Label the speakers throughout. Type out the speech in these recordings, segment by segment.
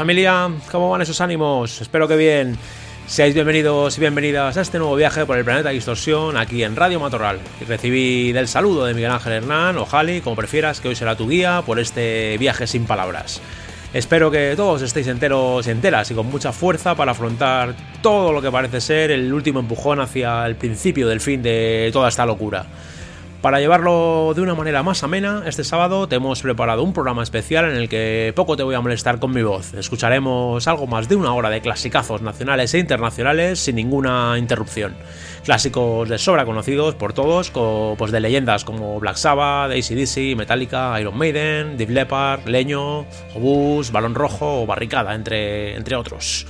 Speaker 1: Familia, ¿cómo van esos ánimos? Espero que bien. Seáis bienvenidos y bienvenidas a este nuevo viaje por el planeta Distorsión aquí en Radio Matorral. Recibí del saludo de Miguel Ángel Hernán o Jali, como prefieras, que hoy será tu guía por este viaje sin palabras. Espero que todos estéis enteros y enteras y con mucha fuerza para afrontar todo lo que parece ser el último empujón hacia el principio del fin de toda esta locura. Para llevarlo de una manera más amena, este sábado te hemos preparado un programa especial en el que poco te voy a molestar con mi voz. Escucharemos algo más de una hora de clasicazos nacionales e internacionales sin ninguna interrupción. Clásicos de sobra conocidos por todos, pues de leyendas como Black Sabbath, ACDC, Metallica, Iron Maiden, Deep Leppard, Leño, Obús, Balón Rojo o Barricada, entre, entre otros.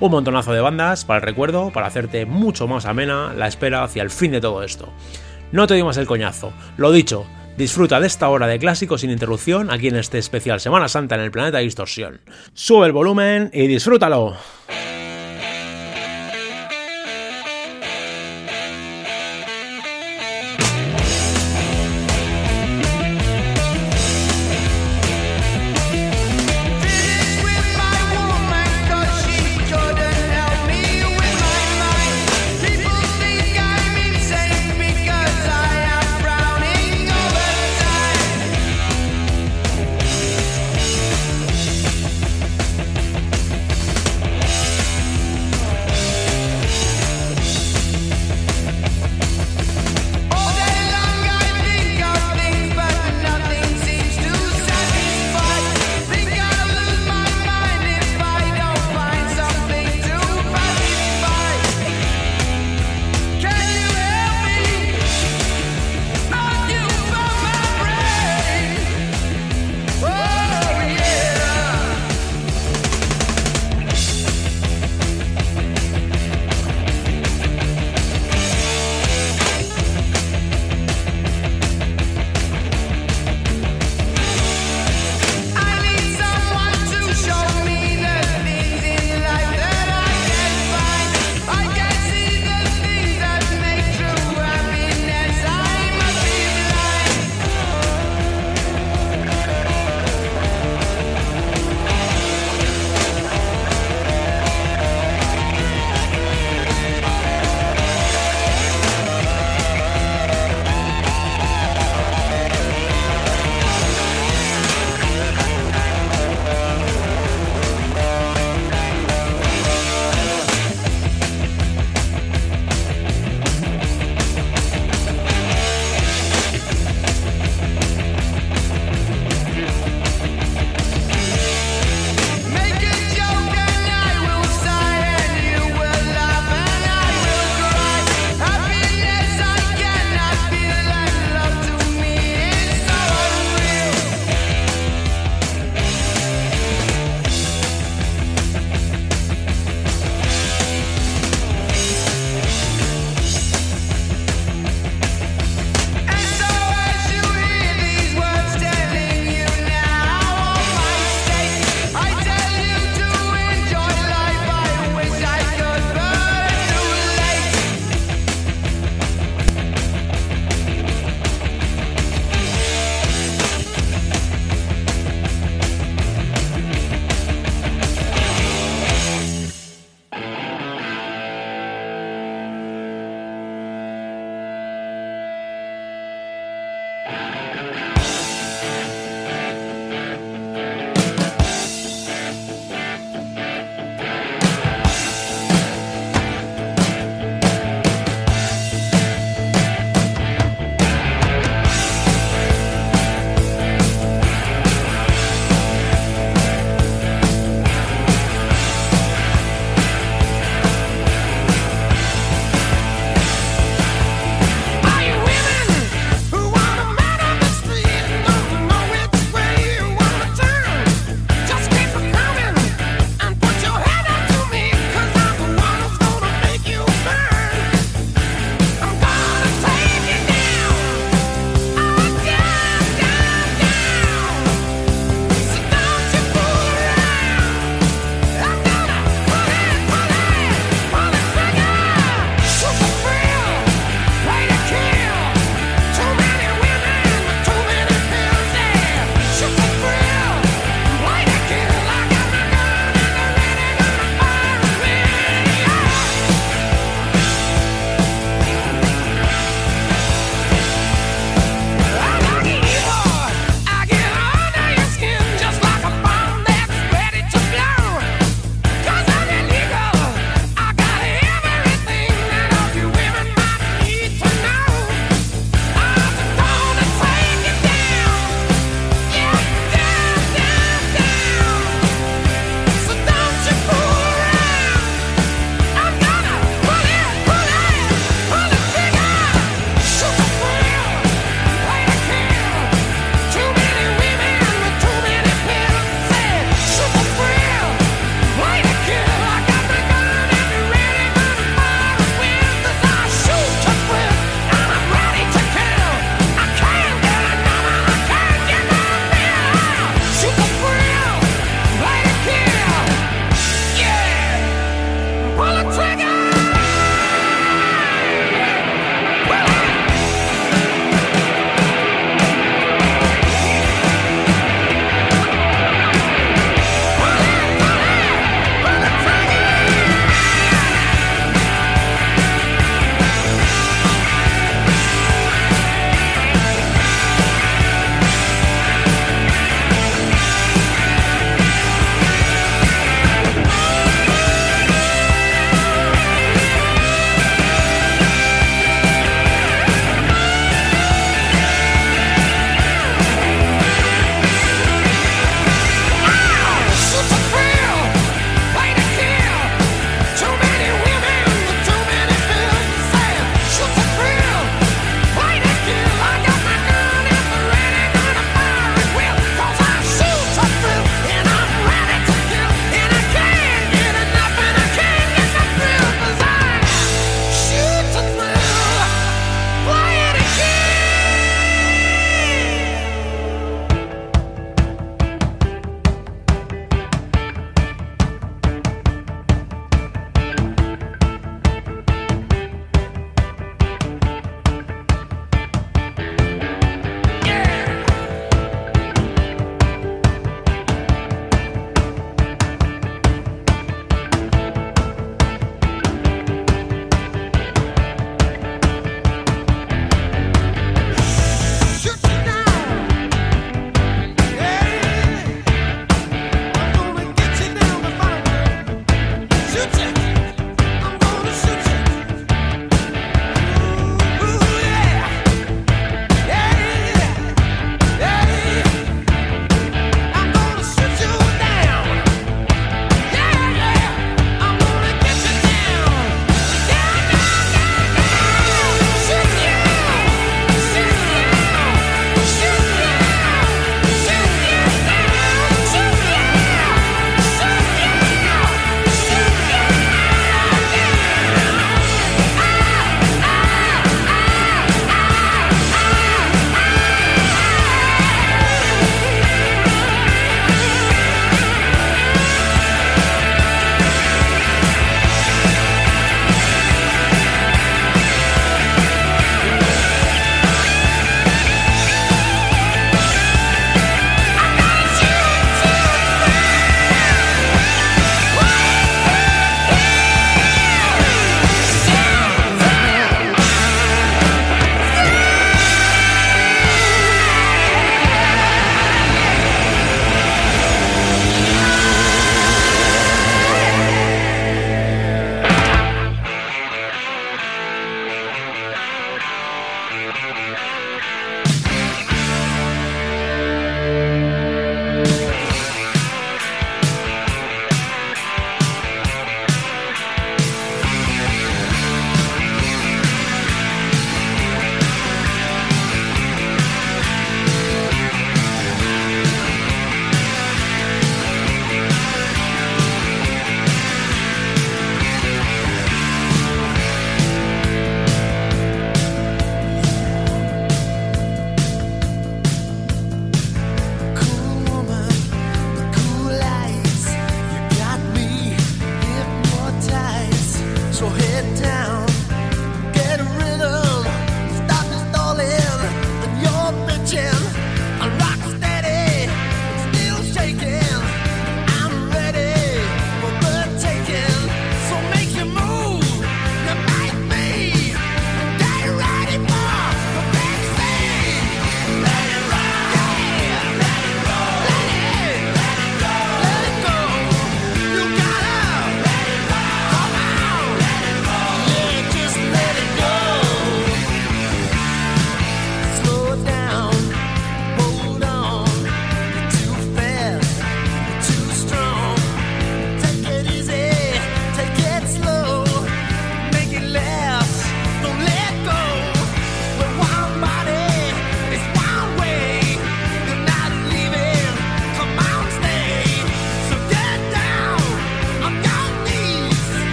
Speaker 1: Un montonazo de bandas para el recuerdo, para hacerte mucho más amena la espera hacia el fin de todo esto. No te dimos el coñazo. Lo dicho, disfruta de esta hora de clásicos sin interrupción aquí en este especial Semana Santa en el planeta Distorsión. Sube el volumen y disfrútalo.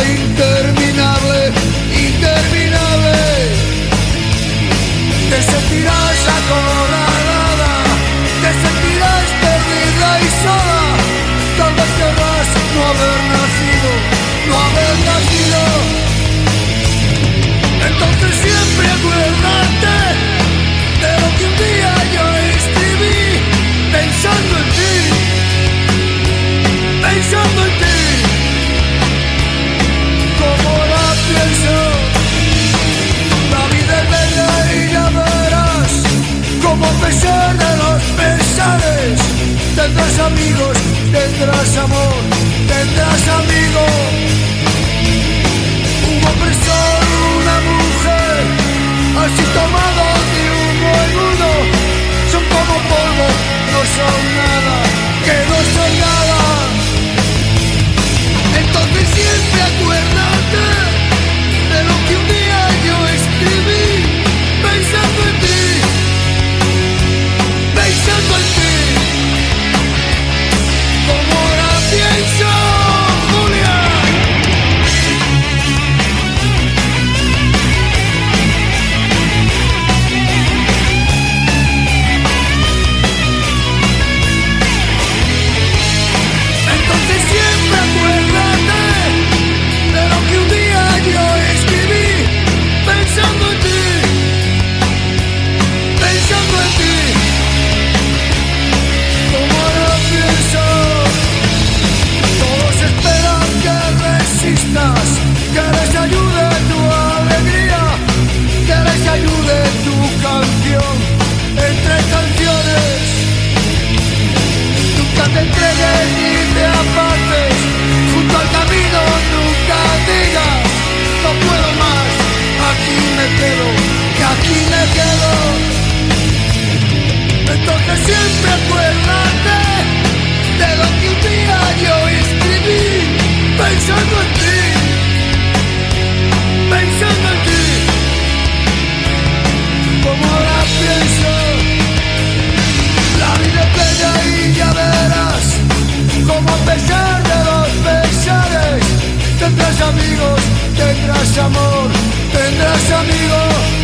Speaker 2: além tendrás amigos, tendrás amor, tendrás amigo. Un opresor, una mujer, así tomados de un nudo, son como polvo, no son nada. que aquí me quedo. Entonces siempre acuérdate de lo que un día yo escribí, pensando en ti, pensando en ti, como ahora pienso. La vida es bella y ya verás, como a pesar de los pesares, tendrás amigos, tendrás amor amigos.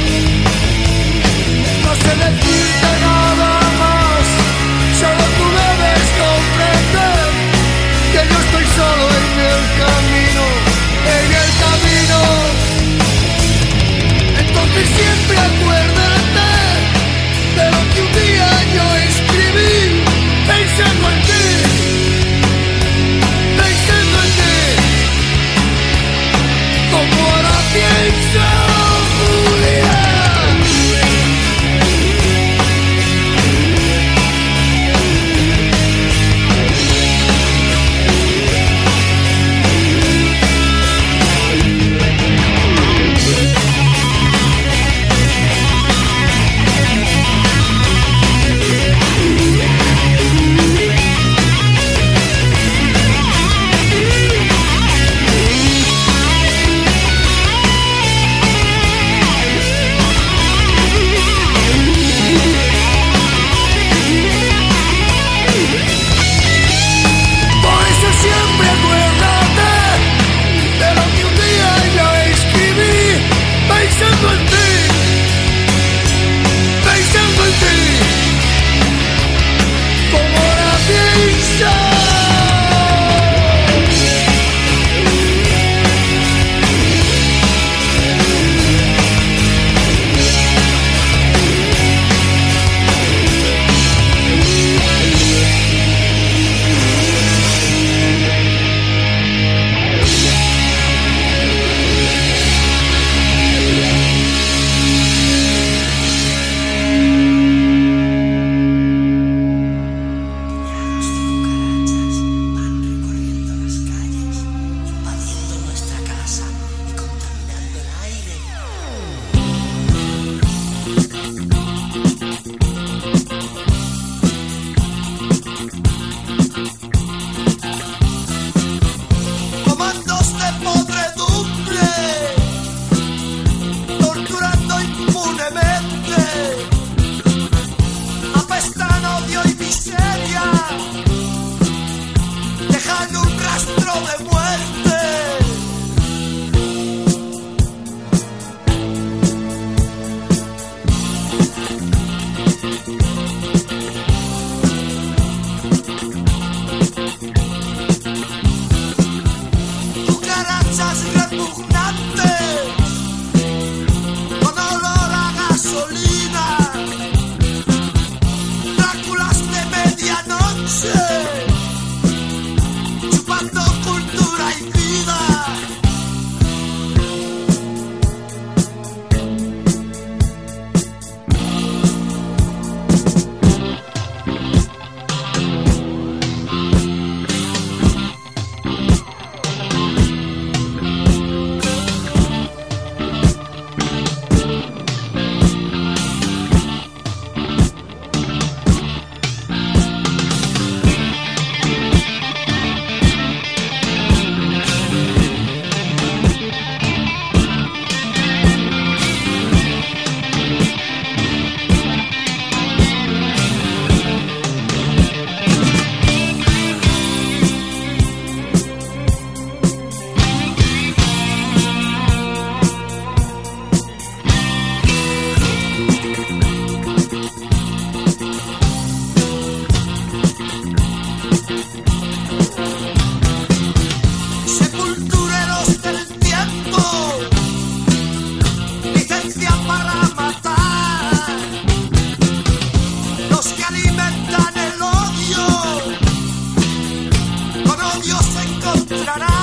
Speaker 3: Shut up.